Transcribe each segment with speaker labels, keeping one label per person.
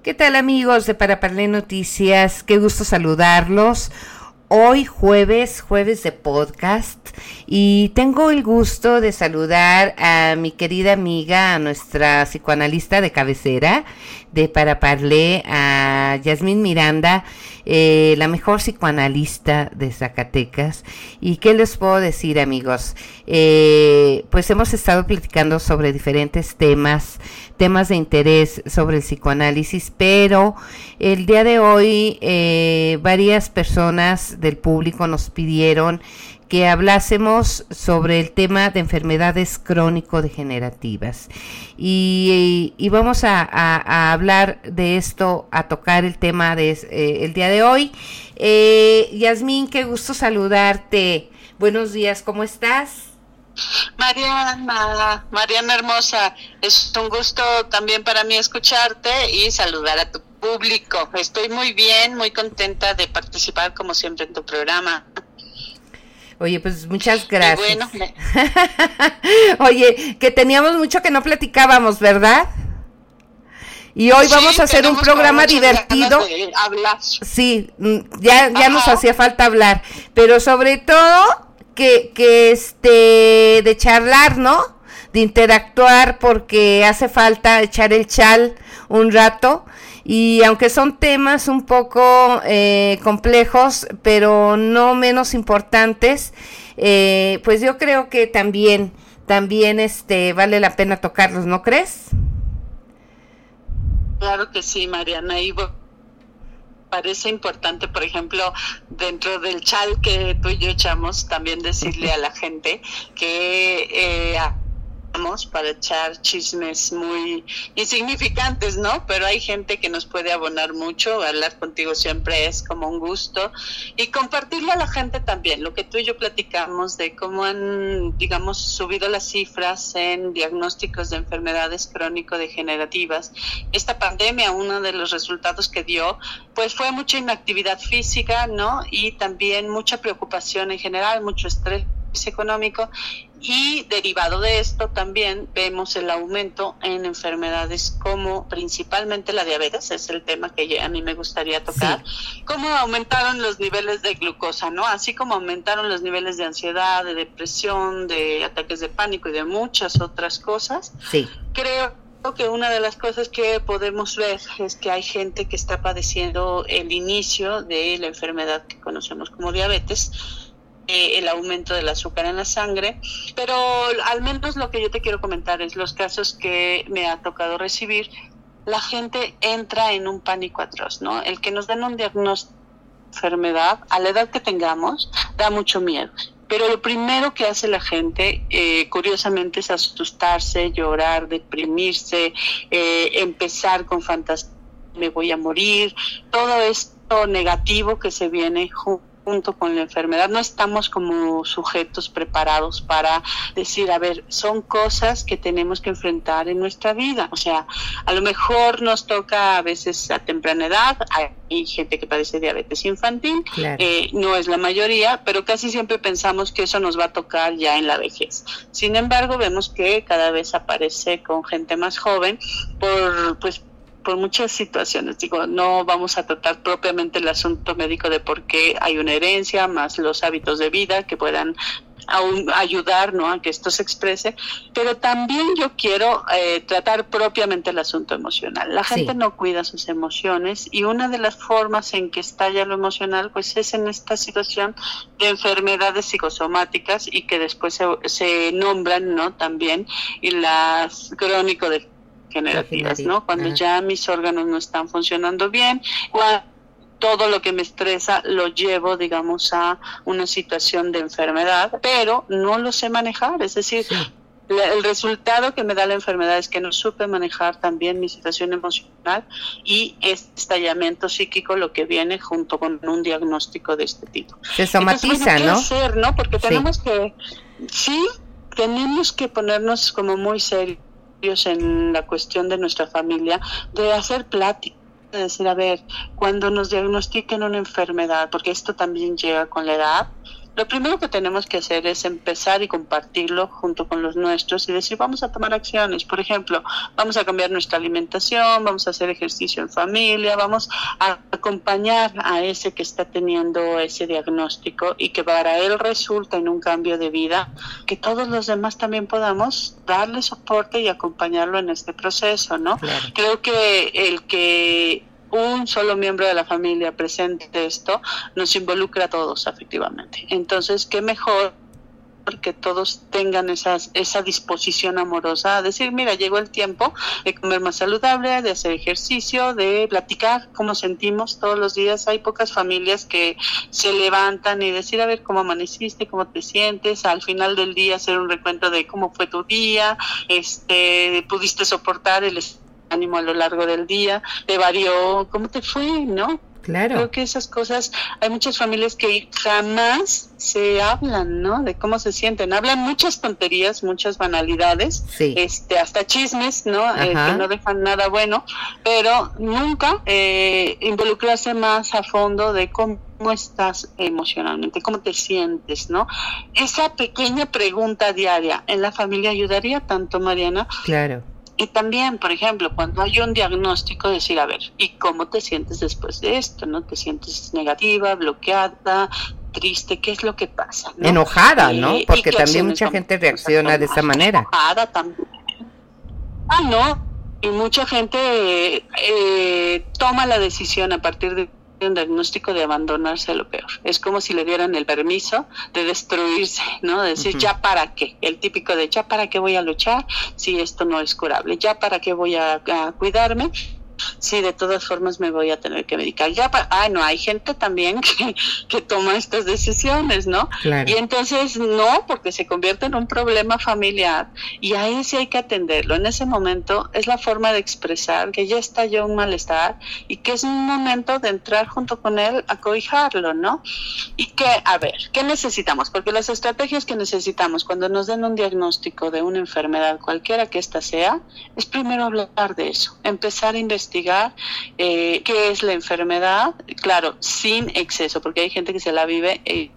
Speaker 1: ¿Qué tal amigos de Para Parlé Noticias? Qué gusto saludarlos. Hoy jueves, jueves de podcast, y tengo el gusto de saludar a mi querida amiga, a nuestra psicoanalista de cabecera de Para Parlé, a Yasmín Miranda, eh, la mejor psicoanalista de Zacatecas. ¿Y qué les puedo decir amigos? Eh, pues hemos estado platicando sobre diferentes temas, temas de interés sobre el psicoanálisis, pero el día de hoy eh, varias personas del público nos pidieron que hablásemos sobre el tema de enfermedades crónico-degenerativas. Y, vamos a, hablar de esto, a tocar el tema de eh, el día de hoy. Eh, Yasmín, qué gusto saludarte. Buenos días, ¿cómo estás?
Speaker 2: Mariana, Mariana hermosa, es un gusto también para mí escucharte y saludar a tu público. Estoy muy bien, muy contenta de participar como siempre en tu programa.
Speaker 1: Oye, pues muchas gracias. Oye, que teníamos mucho que no platicábamos, ¿verdad? Y hoy vamos a hacer un programa divertido. Sí, mm, ya, ya nos hacía falta hablar, pero sobre todo que, que este, de charlar, ¿no? De interactuar porque hace falta echar el chal un rato y aunque son temas un poco eh, complejos, pero no menos importantes, eh, pues yo creo que también, también este, vale la pena tocarlos, ¿no crees?
Speaker 2: Claro que sí, Mariana. Y parece importante, por ejemplo, dentro del chal que tú y yo echamos, también decirle a la gente que eh, para echar chismes muy insignificantes, ¿no? Pero hay gente que nos puede abonar mucho, hablar contigo siempre es como un gusto y compartirlo a la gente también, lo que tú y yo platicamos de cómo han, digamos, subido las cifras en diagnósticos de enfermedades crónico-degenerativas. Esta pandemia, uno de los resultados que dio, pues fue mucha inactividad física, ¿no? Y también mucha preocupación en general, mucho estrés económico y derivado de esto también vemos el aumento en enfermedades como principalmente la diabetes, es el tema que a mí me gustaría tocar, cómo aumentaron los niveles de glucosa, ¿no? Así como aumentaron los niveles de ansiedad, de depresión, de ataques de pánico y de muchas otras cosas. Sí. Creo que una de las cosas que podemos ver es que hay gente que está padeciendo el inicio de la enfermedad que conocemos como diabetes eh, el aumento del azúcar en la sangre, pero al menos lo que yo te quiero comentar es los casos que me ha tocado recibir, la gente entra en un pánico atroz, ¿no? El que nos den un diagnóstico enfermedad a la edad que tengamos da mucho miedo. Pero lo primero que hace la gente, eh, curiosamente, es asustarse, llorar, deprimirse, eh, empezar con fantasía, me voy a morir, todo esto negativo que se viene junto junto con la enfermedad. No estamos como sujetos preparados para decir, a ver, son cosas que tenemos que enfrentar en nuestra vida. O sea, a lo mejor nos toca a veces a temprana edad, hay gente que padece diabetes infantil, eh, no es la mayoría, pero casi siempre pensamos que eso nos va a tocar ya en la vejez. Sin embargo, vemos que cada vez aparece con gente más joven por pues por muchas situaciones. Digo, no vamos a tratar propiamente el asunto médico de por qué hay una herencia, más los hábitos de vida que puedan ayudar ¿no? a que esto se exprese, pero también yo quiero eh, tratar propiamente el asunto emocional. La gente no cuida sus emociones y una de las formas en que estalla lo emocional pues es en esta situación de enfermedades psicosomáticas y que después se, se nombran ¿no? también y las crónico de generativas, ¿no? Cuando ya mis órganos no están funcionando bien, todo lo que me estresa lo llevo, digamos, a una situación de enfermedad, pero no lo sé manejar, es decir, el resultado que me da la enfermedad es que no supe manejar también mi situación emocional y este estallamiento psíquico lo que viene junto con un diagnóstico de este tipo.
Speaker 1: Se somatiza, ¿no?
Speaker 2: Hacer, ¿no? Porque tenemos que, sí, tenemos que ponernos como muy serios en la cuestión de nuestra familia, de hacer plática de decir, a ver, cuando nos diagnostiquen una enfermedad, porque esto también llega con la edad, lo primero que tenemos que hacer es empezar y compartirlo junto con los nuestros y decir, vamos a tomar acciones. Por ejemplo, vamos a cambiar nuestra alimentación, vamos a hacer ejercicio en familia, vamos a acompañar a ese que está teniendo ese diagnóstico y que para él resulta en un cambio de vida, que todos los demás también podamos darle soporte y acompañarlo en este proceso, ¿no? Creo que el que un solo miembro de la familia presente esto, nos involucra a todos efectivamente. Entonces, qué mejor que todos tengan esas, esa disposición amorosa a decir, mira, llegó el tiempo de comer más saludable, de hacer ejercicio, de platicar cómo sentimos todos los días. Hay pocas familias que se levantan y decir, a ver, cómo amaneciste, cómo te sientes, al final del día hacer un recuento de cómo fue tu día, este, pudiste soportar el ánimo a lo largo del día, te varió, ¿cómo te fue? ¿No?
Speaker 1: Claro.
Speaker 2: Creo que esas cosas, hay muchas familias que jamás se hablan, ¿no? De cómo se sienten. Hablan muchas tonterías, muchas banalidades, este, hasta chismes, ¿no? Eh, que no dejan nada bueno, pero nunca eh, involucrarse más a fondo de cómo estás emocionalmente, cómo te sientes, ¿no? Esa pequeña pregunta diaria en la familia ayudaría tanto, Mariana.
Speaker 1: Claro
Speaker 2: y también, por ejemplo, cuando hay un diagnóstico, decir, a ver, ¿y cómo te sientes después de esto? ¿No? ¿Te sientes negativa, bloqueada, triste? ¿Qué es lo que pasa?
Speaker 1: Enojada, ¿no? Porque también mucha gente reacciona de esa manera.
Speaker 2: Enojada también. Ah, no. Y mucha gente eh, toma la decisión a partir de un diagnóstico de abandonarse a lo peor. Es como si le dieran el permiso de destruirse, ¿no? De decir, ya para qué. El típico de, ya para qué voy a luchar si esto no es curable. Ya para qué voy a cuidarme sí, de todas formas me voy a tener que medicar. Ya, ah, no, hay gente también que, que toma estas decisiones, ¿no? Y entonces no, porque se convierte en un problema familiar y ahí sí hay que atenderlo. En ese momento es la forma de expresar que ya está yo un malestar y que es un momento de entrar junto con él a cobijarlo, ¿no? Y que, a ver, ¿qué necesitamos? Porque las estrategias que necesitamos cuando nos den un diagnóstico de una enfermedad, cualquiera que ésta sea, es primero hablar de eso, empezar a investigar investigar eh, qué es la enfermedad, claro, sin exceso, porque hay gente que se la vive
Speaker 1: eh,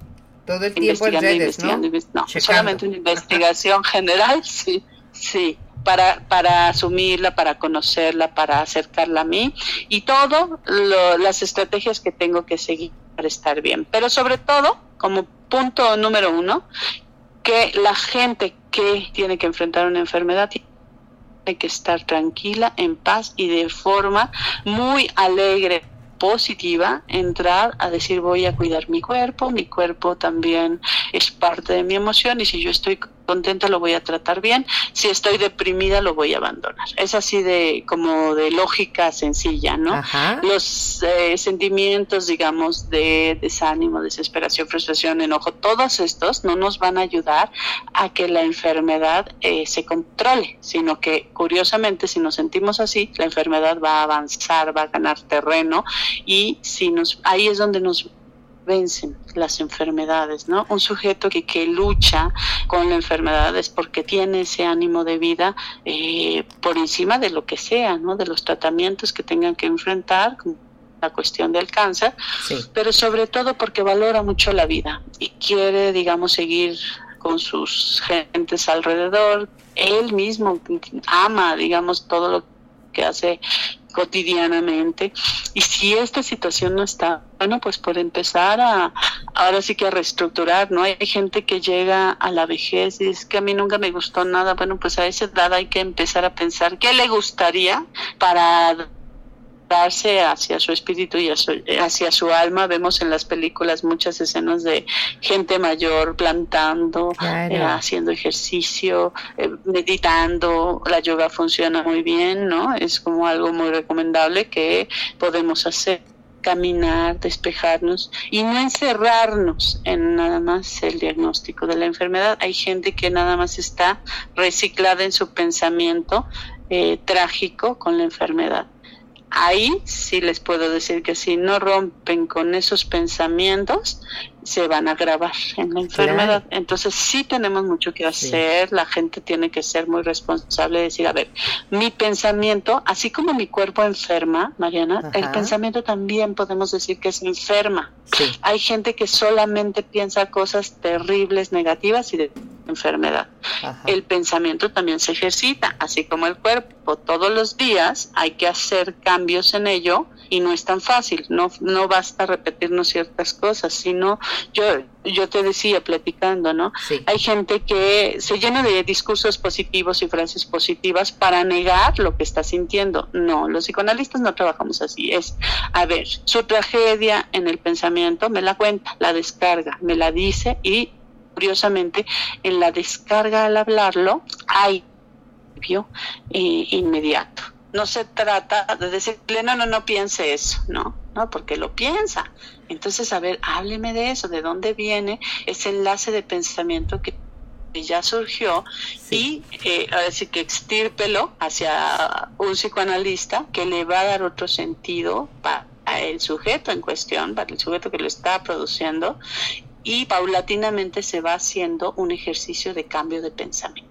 Speaker 1: todo el tiempo en redes, ¿no?
Speaker 2: no solamente una investigación general, sí, sí, para, para asumirla, para conocerla, para acercarla a mí y todo las estrategias que tengo que seguir para estar bien. Pero sobre todo, como punto número uno, que la gente que tiene que enfrentar una enfermedad hay que estar tranquila, en paz y de forma muy alegre positiva entrar a decir voy a cuidar mi cuerpo, mi cuerpo también es parte de mi emoción y si yo estoy contenta lo voy a tratar bien, si estoy deprimida lo voy a abandonar. Es así de como de lógica sencilla, ¿no? Los eh, sentimientos, digamos, de desánimo, desesperación, frustración, enojo, todos estos no nos van a ayudar a que la enfermedad eh, se controle, sino que curiosamente si nos sentimos así, la enfermedad va a avanzar, va a ganar terreno y si nos ahí es donde nos vencen las enfermedades, ¿no? Un sujeto que, que lucha con la enfermedad es porque tiene ese ánimo de vida eh, por encima de lo que sea, ¿no? De los tratamientos que tengan que enfrentar, la cuestión del cáncer, pero sobre todo porque valora mucho la vida y quiere, digamos, seguir con sus gentes alrededor. Él mismo ama, digamos, todo lo que hace cotidianamente. Y si esta situación no está, bueno, pues por empezar a, ahora sí que a reestructurar, ¿no? Hay gente que llega a la vejez y es que a mí nunca me gustó nada, bueno, pues a esa edad hay que empezar a pensar qué le gustaría para hacia su espíritu y hacia su alma. Vemos en las películas muchas escenas de gente mayor plantando, eh, haciendo ejercicio, eh, meditando. La yoga funciona muy bien, ¿no? Es como algo muy recomendable que podemos hacer caminar, despejarnos y no encerrarnos en nada más el diagnóstico de la enfermedad. Hay gente que nada más está reciclada en su pensamiento eh, trágico con la enfermedad ahí sí les puedo decir que si no rompen con esos pensamientos, se van a agravar en la enfermedad. Entonces sí tenemos mucho que hacer, la gente tiene que ser muy responsable de decir, a ver, mi pensamiento, así como mi cuerpo enferma, Mariana, el pensamiento también podemos decir que se enferma. Hay gente que solamente piensa cosas terribles, negativas y de enfermedad. El pensamiento también se ejercita, así como el cuerpo. Todos los días hay que hacer cambios en ello y no es tan fácil, no, no basta repetirnos ciertas cosas, sino yo, yo te decía platicando, ¿no? Hay gente que se llena de discursos positivos y frases positivas para negar lo que está sintiendo. No, los psicoanalistas no trabajamos así, es, a ver, su tragedia en el pensamiento me la cuenta, la descarga, me la dice y curiosamente en la descarga al hablarlo hay eh, inmediato no se trata de decirle, no, no, no piense eso, no, no, porque lo piensa. Entonces, a ver, hábleme de eso, de dónde viene ese enlace de pensamiento que ya surgió y eh, decir que extírpelo hacia un psicoanalista que le va a dar otro sentido para el sujeto en cuestión, para el sujeto que lo está produciendo y paulatinamente se va haciendo un ejercicio de cambio de pensamiento.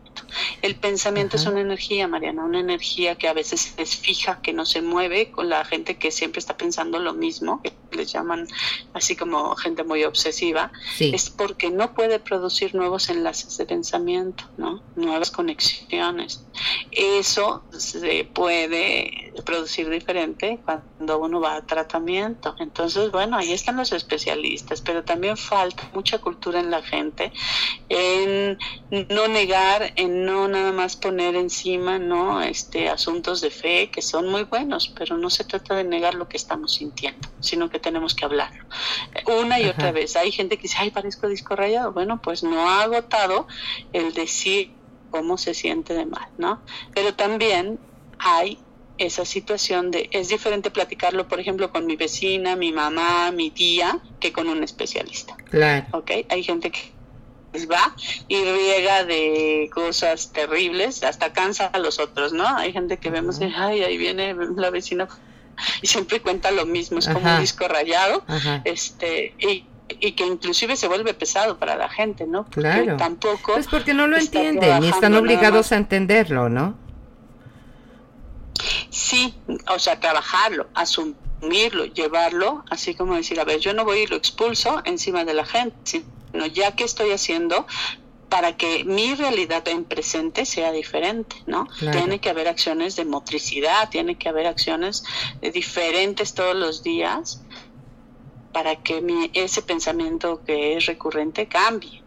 Speaker 2: El pensamiento es una energía, Mariana, una energía que a veces es fija, que no se mueve con la gente que siempre está pensando lo mismo, que les llaman así como gente muy obsesiva, es porque no puede producir nuevos enlaces de pensamiento, ¿no? Nuevas conexiones. Eso se puede producir diferente cuando uno va a tratamiento. Entonces, bueno, ahí están los especialistas, pero también falta mucha cultura en la gente en no negar, en no nada más poner encima, ¿no? Este, asuntos de fe que son muy buenos, pero no se trata de negar lo que estamos sintiendo, sino que tenemos que hablarlo. Una y otra vez. Hay gente que dice, ay, parezco disco rayado. Bueno, pues no ha agotado el decir cómo se siente de mal, ¿no? Pero también hay esa situación de es diferente platicarlo, por ejemplo, con mi vecina, mi mamá, mi tía, que con un especialista. Claro. ¿Ok? Hay gente que va y riega de cosas terribles, hasta cansa a los otros, ¿no? Hay gente que vemos, y, ay, ahí viene la vecina y siempre cuenta lo mismo, es como un disco rayado, este, y, que inclusive se vuelve pesado para la gente, ¿no?
Speaker 1: claro. Tampoco. Pues porque no lo entienden, ni están obligados a entenderlo, ¿no?
Speaker 2: Sí, o sea, trabajarlo, asumirlo, llevarlo, así como decir, a ver, yo no voy y lo expulso encima de la gente, no, ya que estoy haciendo para que mi realidad en presente sea diferente, ¿no? Tiene que haber acciones de motricidad, tiene que haber acciones diferentes todos los días para que mi, ese pensamiento que es recurrente cambie,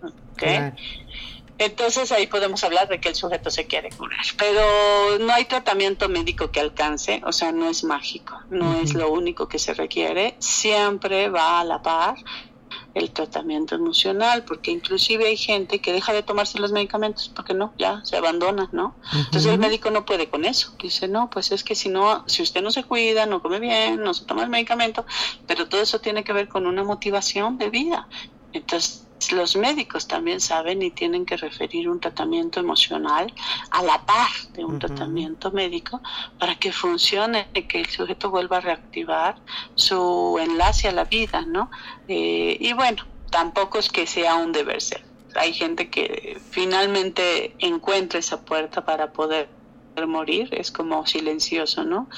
Speaker 2: Entonces ahí podemos hablar de que el sujeto se quiere curar, pero no hay tratamiento médico que alcance, o sea, no es mágico, no es lo único que se requiere, siempre va a la par el tratamiento emocional, porque inclusive hay gente que deja de tomarse los medicamentos porque no, ya se abandona, ¿no? Entonces el médico no puede con eso. Dice, no, pues es que si no, si usted no se cuida, no come bien, no se toma el medicamento, pero todo eso tiene que ver con una motivación de vida. Entonces los médicos también saben y tienen que referir un tratamiento emocional a la par de un tratamiento médico para que funcione, y que el sujeto vuelva a reactivar su enlace a la vida, ¿no? Eh, y bueno, tampoco es que sea un deber ser. Hay gente que finalmente encuentra esa puerta para poder morir, es como silencioso, ¿no?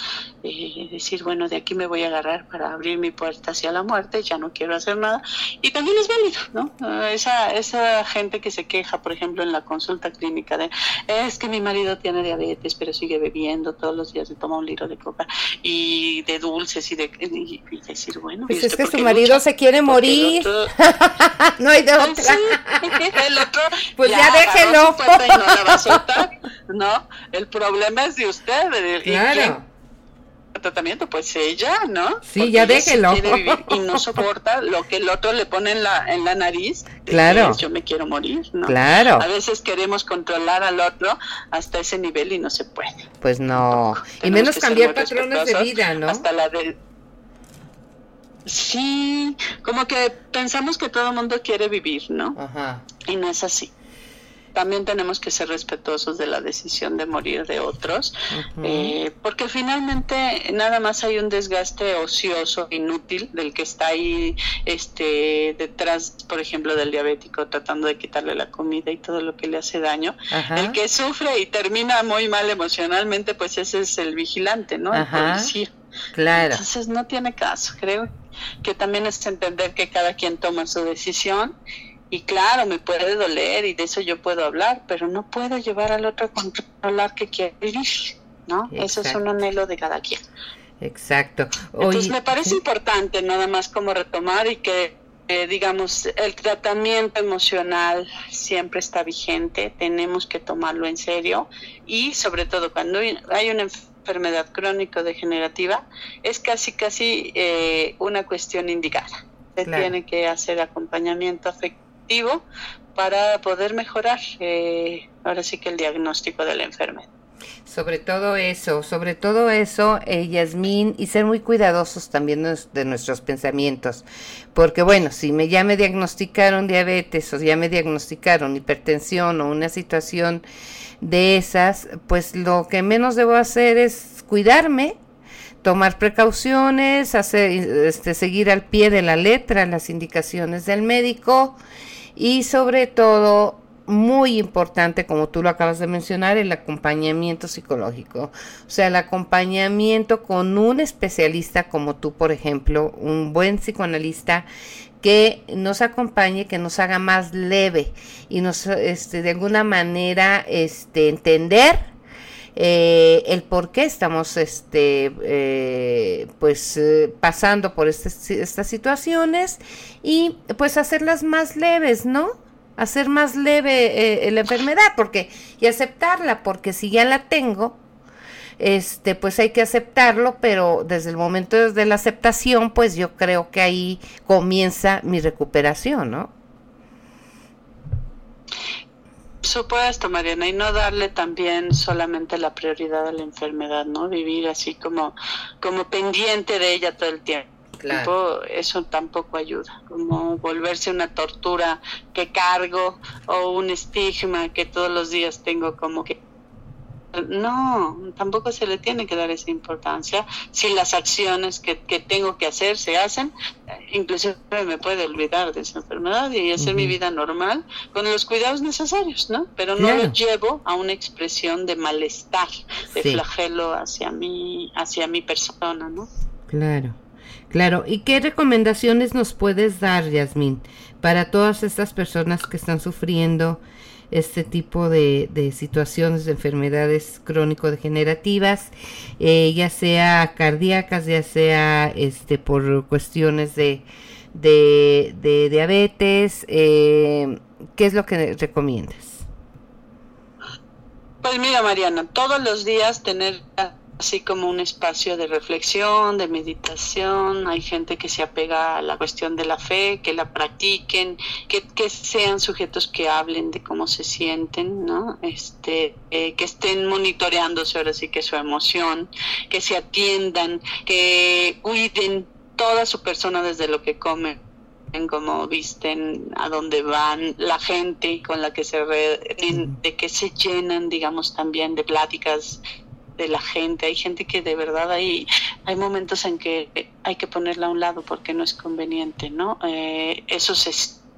Speaker 2: Eh, decir, bueno, de aquí me voy a agarrar para abrir mi puerta hacia la muerte, ya no quiero hacer nada. Y también es válido, ¿no? Esa, esa gente que se queja, por ejemplo, en la consulta clínica de, es que mi marido tiene diabetes, pero sigue bebiendo todos los días, se toma un litro de coca y de dulces y de... Y, decir, bueno...
Speaker 1: Pues es que su marido se quiere morir. no hay de
Speaker 2: otra. el otro,
Speaker 1: pues ya, déjelo.
Speaker 2: no la va a soltar, ¿no? El problema es de usted. Claro. ¿Y tratamiento, pues ella, ¿no?
Speaker 1: Sí, ya déjelo.
Speaker 2: y no soporta lo que el otro le pone en la, en la nariz.
Speaker 1: Claro.
Speaker 2: yo me quiero morir, ¿no?
Speaker 1: Claro.
Speaker 2: A veces queremos controlar al otro hasta ese nivel y no se puede.
Speaker 1: Pues no. Y menos cambiar patrones de vida, ¿no?
Speaker 2: Hasta la del Sí, como que pensamos que todo el mundo quiere vivir, ¿no?
Speaker 1: Ajá.
Speaker 2: Y no es así. También tenemos que ser respetuosos de la decisión de morir de otros, eh, porque finalmente nada más hay un desgaste ocioso, inútil, del que está ahí este, detrás, por ejemplo, del diabético, tratando de quitarle la comida y todo lo que le hace daño. El que sufre y termina muy mal emocionalmente, pues ese es el vigilante, ¿no? El policía.
Speaker 1: Claro.
Speaker 2: Entonces no tiene caso, creo que también es entender que cada quien toma su decisión y claro, me puede doler y de eso yo puedo hablar, pero no puedo llevar al otro a controlar que quiere vivir, ¿no? Eso es un anhelo de cada quien.
Speaker 1: Exacto.
Speaker 2: Entonces me parece importante nada más como retomar y que eh, digamos, el tratamiento emocional siempre está vigente, tenemos que tomarlo en serio y sobre todo cuando hay una enfermedad crónico-degenerativa es casi casi eh, una cuestión indicada. Se tiene que hacer acompañamiento afectivo para poder mejorar eh, ahora sí que el diagnóstico de la enfermedad.
Speaker 1: Sobre todo eso, sobre todo eso, eh, Yasmín, y ser muy cuidadosos también de nuestros pensamientos. Porque bueno, si me, ya me diagnosticaron diabetes o ya me diagnosticaron hipertensión o una situación de esas, pues lo que menos debo hacer es cuidarme, tomar precauciones, hacer, este, seguir al pie de la letra las indicaciones del médico y sobre todo muy importante, como tú lo acabas de mencionar, el acompañamiento psicológico. O sea, el acompañamiento con un especialista como tú, por ejemplo, un buen psicoanalista que nos acompañe, que nos haga más leve y nos, este, de alguna manera, este, entender eh, el por qué estamos, este, eh, pues, eh, pasando por este, estas situaciones y, pues, hacerlas más leves, ¿no? Hacer más leve la enfermedad, porque y aceptarla, porque si ya la tengo, este, pues hay que aceptarlo, pero desde el momento de la aceptación, pues yo creo que ahí comienza mi recuperación, ¿no?
Speaker 2: Supuesto, Mariana, y no darle también solamente la prioridad a la enfermedad, ¿no? Vivir así como, como pendiente de ella todo el tiempo. Claro. Eso tampoco ayuda, como volverse una tortura que cargo o un estigma que todos los días tengo como que no, tampoco se le tiene que dar esa importancia. Si las acciones que, tengo que hacer se hacen, inclusive me puede olvidar de esa enfermedad y hacer mi vida normal con los cuidados necesarios, ¿no? Pero no lo llevo a una expresión de malestar, de flagelo hacia mí, hacia mi persona, ¿no?
Speaker 1: Claro. Claro, ¿y qué recomendaciones nos puedes dar, Yasmín, para todas estas personas que están sufriendo este tipo de, situaciones de enfermedades crónico-degenerativas, eh, ya sea cardíacas, ya sea este por cuestiones de, de, diabetes. Eh, ¿Qué es lo que recomiendas?
Speaker 2: Pues mira, Mariana, todos los días tener así como un espacio de reflexión, de meditación. Hay gente que se apega a la cuestión de la fe, que la practiquen, que, que sean sujetos que hablen de cómo se sienten, ¿no? Este, eh, que estén monitoreándose ahora sí que su emoción, que se atiendan, que cuiden toda su persona desde lo que comen cómo visten, a dónde van, la gente con la que se re, de que se llenan, digamos, también de pláticas de la gente. Hay gente que de verdad hay, hay momentos en que hay que ponerla a un lado porque no es conveniente, ¿no? Eh, eso se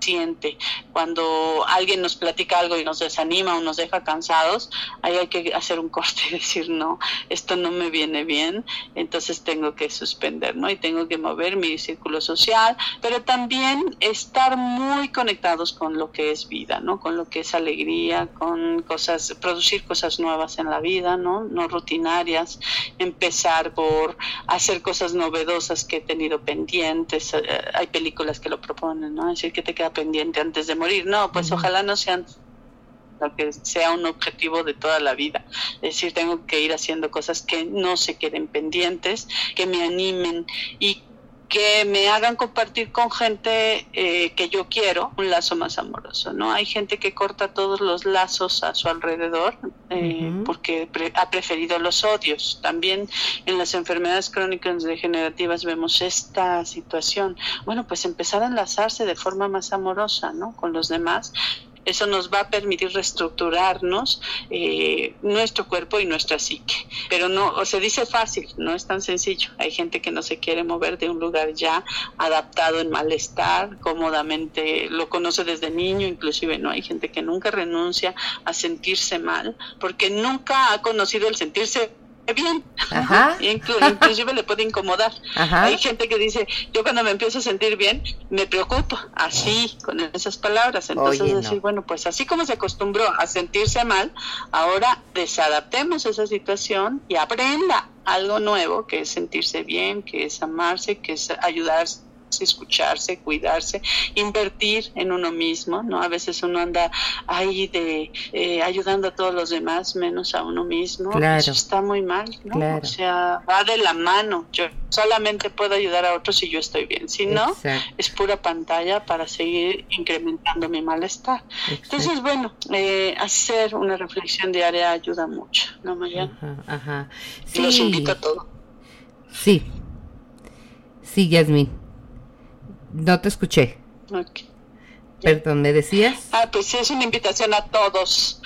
Speaker 2: siente. Cuando alguien nos platica algo y nos desanima o nos deja cansados, ahí hay que hacer un corte y decir, no, esto no me viene bien, entonces tengo que suspender, ¿no? Y tengo que mover mi círculo social, pero también estar muy conectados con lo que es vida, ¿no? Con lo que es alegría, con cosas, producir cosas nuevas en la vida, ¿no? No rutinarias, empezar por hacer cosas novedosas que he tenido pendientes, eh, hay películas que lo proponen, ¿no? Es decir, que te queda pendiente antes de morir. No, pues ojalá no sean que sea un objetivo de toda la vida. Es decir, tengo que ir haciendo cosas que no se queden pendientes, que me animen y que me hagan compartir con gente eh, que yo quiero un lazo más amoroso, ¿no? Hay gente que corta todos los lazos a su alrededor eh, porque ha preferido los odios. También en las enfermedades crónicas degenerativas vemos esta situación. Bueno, pues empezar a enlazarse de forma más amorosa, ¿no? Con los demás eso nos va a permitir reestructurarnos eh, nuestro cuerpo y nuestra psique. Pero no, o se dice fácil, no es tan sencillo. Hay gente que no se quiere mover de un lugar ya adaptado en malestar, cómodamente, lo conoce desde niño, inclusive no hay gente que nunca renuncia a sentirse mal, porque nunca ha conocido el sentirse bien, Ajá. inclusive le puede incomodar. Hay gente que dice, yo cuando me empiezo a sentir bien, me preocupo, así, con esas palabras. Entonces decir, bueno, pues así como se acostumbró a sentirse mal, ahora desadaptemos esa situación y aprenda algo nuevo, que es sentirse bien, que es amarse, que es ayudarse escucharse, cuidarse, invertir en uno mismo, ¿no? A veces uno anda ahí de eh, ayudando a todos los demás, menos a uno mismo. Eso está muy mal, ¿no? O sea, va de la mano. Yo solamente puedo ayudar a otros si yo estoy bien. Si no, es pura pantalla para seguir incrementando mi malestar. Entonces, bueno, eh, hacer una reflexión diaria ayuda mucho, ¿no, Mariana? Ajá, Sí. Los invito a todo.
Speaker 1: Sí. Sí, Yasmin. No te escuché. Perdón, ¿me decías?
Speaker 2: Ah, pues sí, es una invitación a todos.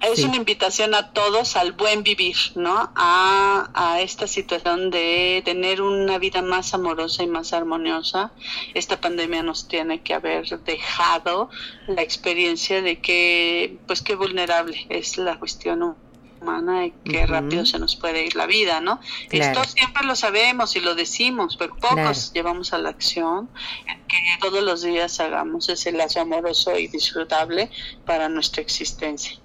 Speaker 2: Es una invitación a todos al buen vivir, ¿no? A, a esta situación de tener una vida más amorosa y más armoniosa. Esta pandemia nos tiene que haber dejado la experiencia de que, pues, qué vulnerable es la cuestión humana y qué rápido se nos puede ir la vida, ¿no? Esto siempre lo sabemos y lo decimos, pero pocos llevamos a la acción que todos los días hagamos ese lazo amoroso y disfrutable para nuestra existencia.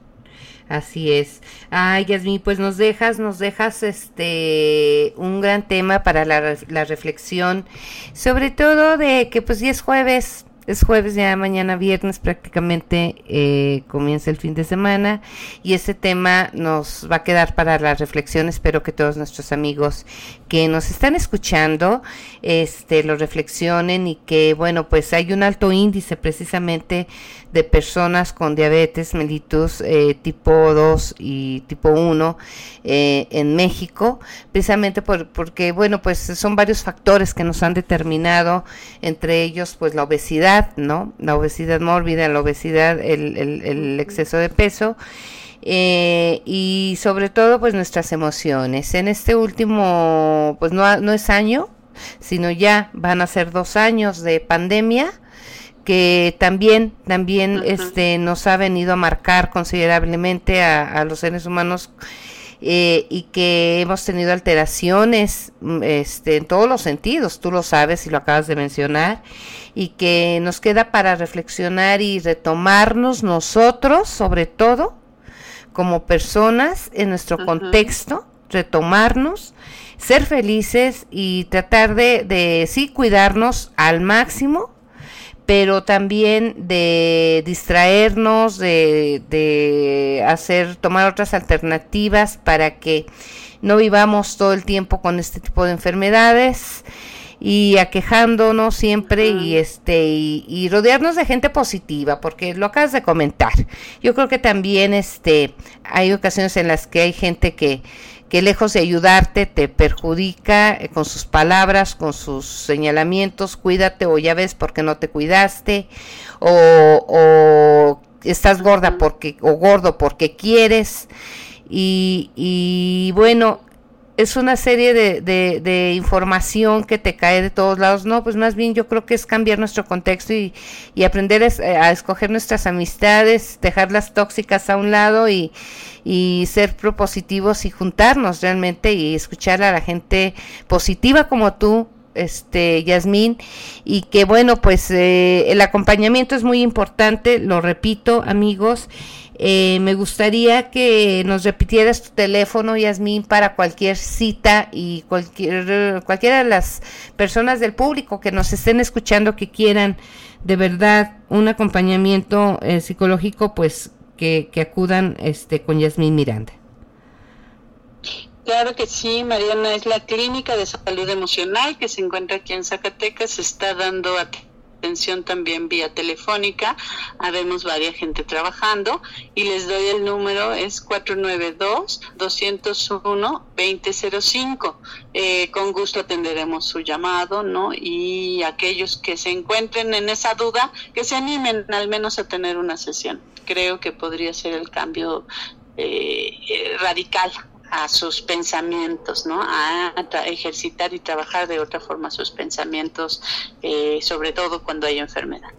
Speaker 1: Así es. Ay, Yasmin, pues nos dejas, nos dejas este un gran tema para la, la reflexión, sobre todo de que pues ya es jueves, es jueves, ya mañana viernes prácticamente eh, comienza el fin de semana y ese tema nos va a quedar para la reflexión. Espero que todos nuestros amigos que nos están escuchando este, lo reflexionen y que, bueno, pues hay un alto índice precisamente de personas con diabetes mellitus eh, tipo 2 y tipo 1 eh, en México, precisamente por, porque, bueno, pues son varios factores que nos han determinado, entre ellos, pues la obesidad, ¿no? La obesidad mórbida, la obesidad, el, el, exceso de peso. Eh, y sobre todo pues nuestras emociones. En este último, pues no, no es año, sino ya van a ser dos años de pandemia que también también este nos ha venido a marcar considerablemente a, los seres humanos eh, y que hemos tenido alteraciones mm, este, en todos los sentidos, tú lo sabes y lo acabas de mencionar, y que nos queda para reflexionar y retomarnos nosotros, sobre todo, como personas en nuestro contexto, retomarnos, ser felices y tratar de, de sí cuidarnos al máximo pero también de distraernos, de, de, hacer, tomar otras alternativas para que no vivamos todo el tiempo con este tipo de enfermedades y aquejándonos siempre y este y, y, rodearnos de gente positiva porque lo acabas de comentar. Yo creo que también este hay ocasiones en las que hay gente que que lejos de ayudarte te perjudica eh, con sus palabras, con sus señalamientos, cuídate o ya ves porque no te cuidaste o, estás gorda porque o gordo porque quieres y, y bueno es una serie de, de, información que te cae de todos lados. No, pues más bien yo creo que es cambiar nuestro contexto y, y aprender a, escoger nuestras amistades, dejarlas tóxicas a un lado y, y ser propositivos y juntarnos realmente y escuchar a la gente positiva como tú, este Yasmín y que bueno pues eh, el acompañamiento es muy importante lo repito amigos eh, me gustaría que nos repitieras tu teléfono, Yasmín, para cualquier cita y cualquier, cualquiera de las personas del público que nos estén escuchando que quieran de verdad un acompañamiento eh, psicológico, pues que, que, acudan este, con Yasmín Miranda.
Speaker 2: Claro que sí, Mariana, es la clínica de salud emocional que se encuentra aquí en Zacatecas, está dando atención también vía telefónica, habemos varias gente trabajando y les doy el número, es 492-201-2005. Eh, con gusto atenderemos su llamado, ¿no? Y aquellos que se encuentren en esa duda, que se animen al menos a tener una sesión. Creo que podría ser el cambio eh, eh, radical a sus pensamientos, ¿no? A, ejercitar y trabajar de otra forma sus pensamientos, eh, sobre todo cuando hay enfermedad.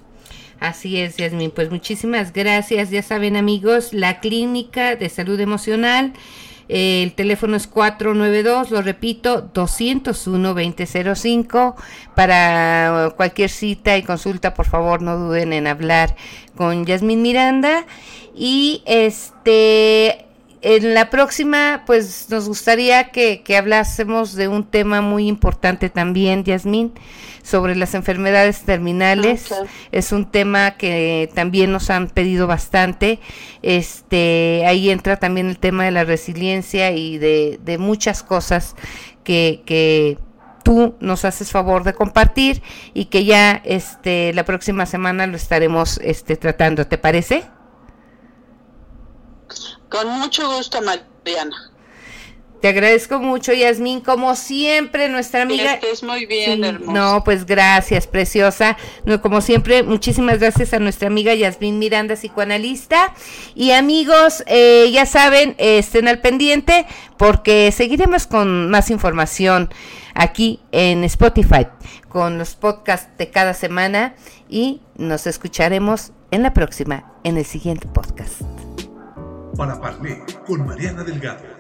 Speaker 1: Así es, Yasmin. Pues muchísimas gracias. Ya saben, amigos, la clínica de salud emocional. Eh, el teléfono es 492, lo repito, 201-2005. Para cualquier cita y consulta, por favor, no duden en hablar con Yasmin Miranda. Y este en la próxima, pues nos gustaría que, hablásemos de un tema muy importante también, Yasmín, sobre las enfermedades terminales. Ah, es un tema que también nos han pedido bastante. Este, ahí entra también el tema de la resiliencia y de, de muchas cosas que, que tú nos haces favor de compartir y que ya este la próxima semana lo estaremos este tratando, ¿te parece?
Speaker 2: Con mucho gusto, Mariana.
Speaker 1: Te agradezco mucho, Yasmín, como siempre, nuestra amiga.
Speaker 2: Estés muy bien, hermosa.
Speaker 1: No, pues gracias, preciosa. No, como siempre, muchísimas gracias a nuestra amiga Yasmín Miranda, psicoanalista. Y amigos, eh, ya saben, estén al pendiente porque seguiremos con más información aquí en Spotify, con los podcasts de cada semana y nos escucharemos en la próxima, en el siguiente podcast
Speaker 3: para Parlé con Mariana Delgado.